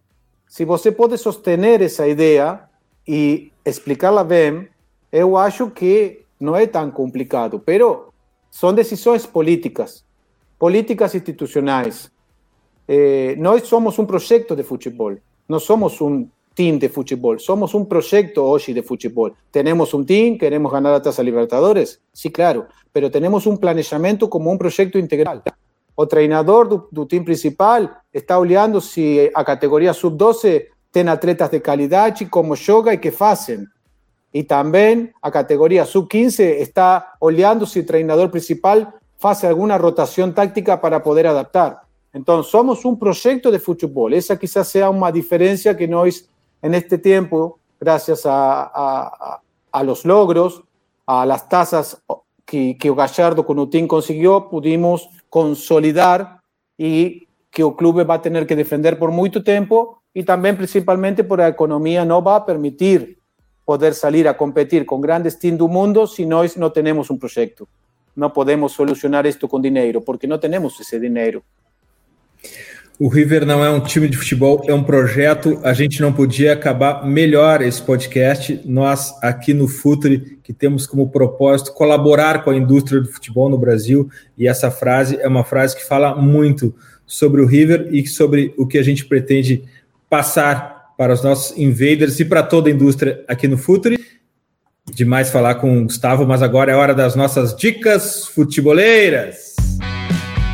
Se você pode sostener essa ideia e explicá-la eu acho que não é tão complicado, pero são decisões políticas políticas institucionales. Eh, somos un proyecto de fútbol, no somos un team de fútbol, somos un proyecto hoy de fútbol. Tenemos un team, queremos ganar a Taza Libertadores, sí, claro, pero tenemos un planeamiento como un proyecto integral. O treinador del team principal está oleando si a categoría sub-12 tiene atletas de calidad como yoga y que hacen. Y también a categoría sub-15 está oleando si el treinador principal hace alguna rotación táctica para poder adaptar. Entonces, somos un proyecto de fútbol. Esa quizás sea una diferencia que nos en este tiempo, gracias a, los logros, a las tasas que, que Gallardo o consiguió, pudimos consolidar y que el club va a tener que defender por mucho tiempo y también principalmente por la economía no va a permitir poder salir a competir con grandes teams del mundo si no, no tenemos un proyecto. No podemos solucionar esto con dinero, porque no tenemos ese dinero. O River não é um time de futebol, é um projeto. A gente não podia acabar melhor esse podcast. Nós, aqui no Futre, que temos como propósito colaborar com a indústria do futebol no Brasil, e essa frase é uma frase que fala muito sobre o River e sobre o que a gente pretende passar para os nossos invaders e para toda a indústria aqui no Futre. Demais falar com o Gustavo, mas agora é hora das nossas dicas futeboleiras.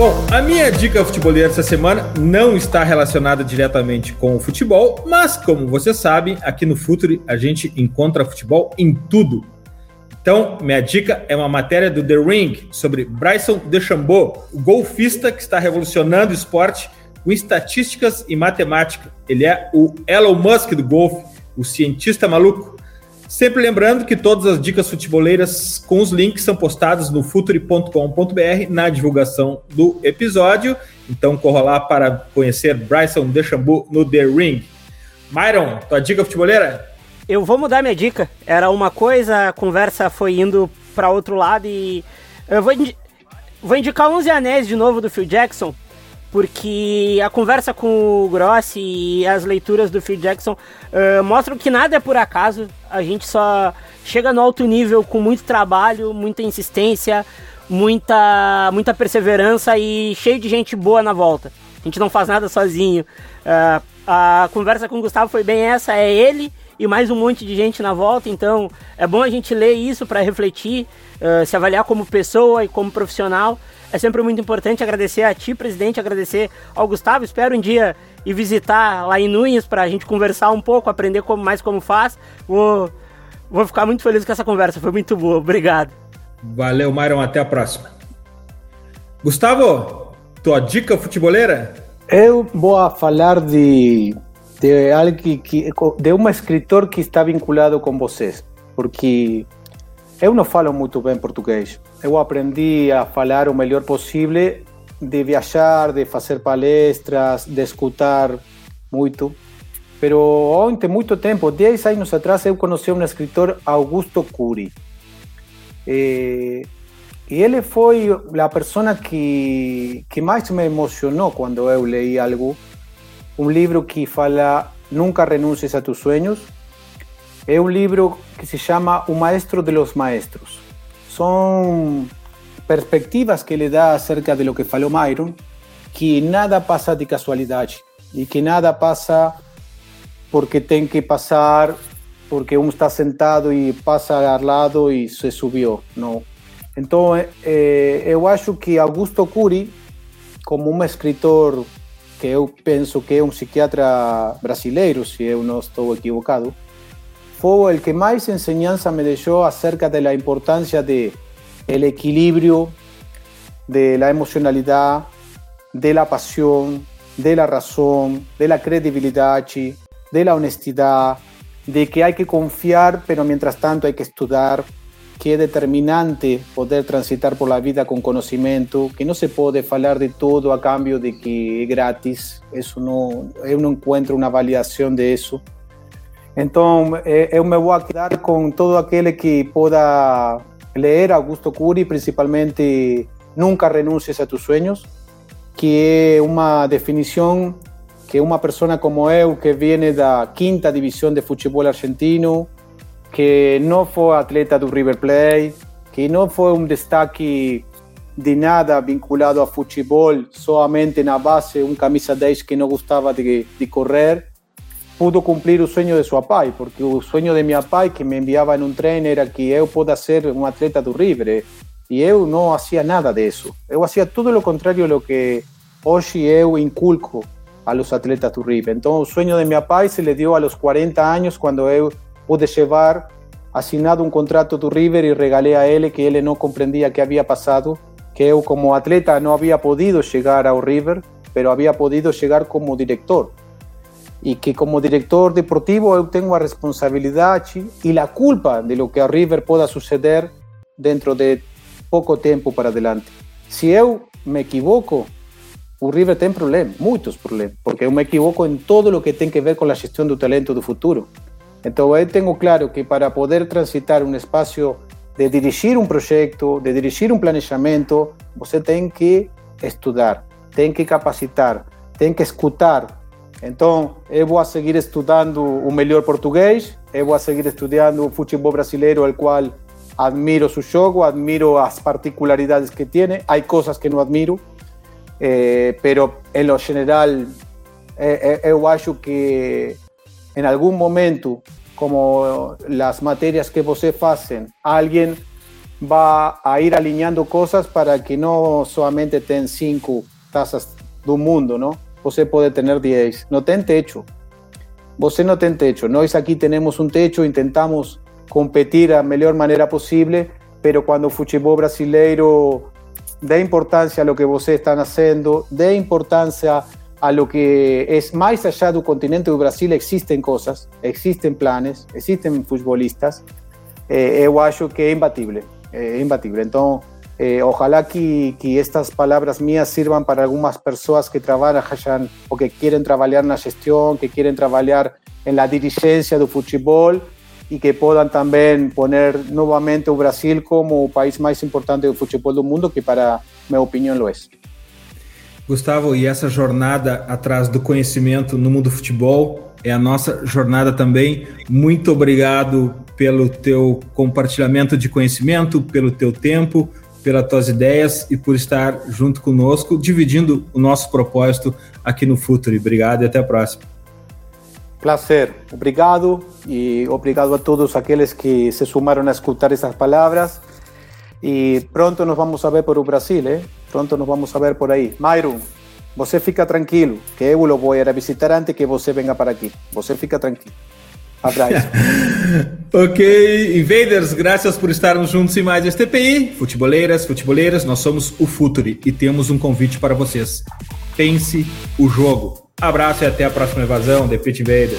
Bom, a minha dica futebolera essa semana não está relacionada diretamente com o futebol, mas como você sabe, aqui no Futuri a gente encontra futebol em tudo. Então, minha dica é uma matéria do The Ring sobre Bryson DeChambeau, o golfista que está revolucionando o esporte com estatísticas e matemática. Ele é o Elon Musk do golfe, o cientista maluco. Sempre lembrando que todas as dicas futeboleiras com os links são postados no futuri.com.br na divulgação do episódio. Então corra lá para conhecer Bryson DeChambeau no The Ring. Myron, tua dica futeboleira? Eu vou mudar minha dica. Era uma coisa, a conversa foi indo para outro lado e eu vou, indi vou indicar 11 Anéis de novo do Phil Jackson, porque a conversa com o Grossi e as leituras do Phil Jackson uh, mostram que nada é por acaso. A gente só chega no alto nível com muito trabalho, muita insistência, muita, muita perseverança e cheio de gente boa na volta. A gente não faz nada sozinho. Uh, a conversa com o Gustavo foi bem essa, é ele e mais um monte de gente na volta, então é bom a gente ler isso para refletir, uh, se avaliar como pessoa e como profissional. É sempre muito importante agradecer a ti, presidente, agradecer ao Gustavo. Espero um dia ir visitar lá em Nunes para a gente conversar um pouco, aprender como, mais como faz. Vou, vou ficar muito feliz com essa conversa, foi muito boa. Obrigado. Valeu, Myron. Até a próxima. Gustavo, tua dica futeboleira? Eu vou falar de, de, algo que, de um escritor que está vinculado com vocês, porque eu não falo muito bem português. Eu aprendi a falar o melhor possível de viajar, de fazer palestras, de escutar muito. Pero ontem, muito tempo, 10 anos atrás, eu conheci um escritor, Augusto Cury. Eh, e ele foi a pessoa que, que mais me emocionou quando eu leí algo. Um livro que fala Nunca renuncies a tus sueños. É um livro que se chama O Maestro de los Maestros. São perspectivas que ele dá acerca de lo que falou Myron, que nada passa de casualidade e que nada passa porque tem que passar, porque um está sentado e passa ao lado e se subiu. Não. Então, é, eu acho que Augusto Cury, como um escritor que eu penso que é um psiquiatra brasileiro, se eu não estou equivocado, foi o que mais enseñanza me deixou acerca da importância de el equilibrio de la emocionalidad, de la pasión, de la razón, de la credibilidad, de la honestidad, de que hay que confiar, pero mientras tanto hay que estudiar, que es determinante poder transitar por la vida con conocimiento, que no se puede hablar de todo a cambio de que es gratis, eso no, no encuentro una validación de eso. Entonces, eh, yo me voy a quedar con todo aquel que pueda leer Augusto Curi, principalmente Nunca renuncies a tus sueños, que é uma definição que uma pessoa como eu, que viene da quinta divisão de futebol argentino, que não foi atleta do River Plate, que não foi um destaque de nada vinculado a futebol, somente na base, um camisa 10 que não gostava de, de correr, pudo cumprir o sonho de seu pai, porque o sonho de meu pai que me enviava em um treino era que eu possa ser um atleta do River. E eu não hacía nada disso. Eu hacía todo lo contrario a lo que hoje eu inculco a los atletas do River. Então, o sonho de meu pai se le dio a los 40 anos, quando eu pude llevar assinado um contrato do River e regalei a ele que ele não compreendia que havia passado, que eu como atleta não havia podido chegar ao River, pero havia podido chegar como diretor. E que como diretor deportivo eu tenho a responsabilidade e a culpa de lo que a River possa suceder dentro de pouco tempo para adelante. Se eu me equivoco, o River tem problemas, muitos problemas, porque eu me equivoco em todo o que tem que ver com a gestão do talento do futuro. Então eu tenho claro que para poder transitar um espaço de dirigir um projeto, de dirigir um planejamento, você tem que estudar, tem que capacitar, tem que escutar. Então eu vou seguir estudando o melhor português, eu vou seguir estudando o futebol brasileiro, o qual admiro su juego, admiro las particularidades que tiene, hay cosas que no admiro, eh, pero en lo general eh, eh, yo acho que en algún momento, como las materias que você hacen, alguien va a ir alineando cosas para que no solamente ten cinco tazas del mundo, ¿no? Você puede tener 10, no ten techo. Você no ten techo. Nós aquí tenemos un techo, intentamos competir a melhor maneira possível, pero quando o futebol brasileiro dê importância a lo que vocês estão fazendo, dê importância a lo que é mais allá do continente do Brasil, existem coisas, existem planes, existem futebolistas, eh, eu acho que é imbatível, é imbatível. Então, eh, ojalá que, que estas palavras minhas sirvam para algumas pessoas que trabalham ou que querem trabalhar na gestão, que querem trabalhar em la dirigência do futebol y que puedan también poner nuevamente o Brasil como el país más importante del fútbol del mundo, que para mi opinión lo es. Gustavo, e essa jornada atrás do conhecimento no mundo do futebol é a nossa jornada também. Muito obrigado pelo teu compartilhamento de conhecimento, pelo teu tempo, pelas tuas ideias e por estar junto conosco, dividindo o nosso propósito aqui no Futuri. Obrigado e até a próxima. Placer, obrigado y obrigado a todos aquellos que se sumaron a escuchar esas palabras. Y pronto nos vamos a ver por Brasil, ¿eh? Pronto nos vamos a ver por ahí. Myron, você fica tranquilo, que eu a ir a visitar antes que você venga para aqui. Você fica tranquilo. Abraço. ok, Invaders, graças por estarmos juntos em mais este TPI. Futeboleiras, futeboleiras, nós somos o Futuri e temos um convite para vocês. Pense o jogo. Abraço e até a próxima invasão, The Pit Invader.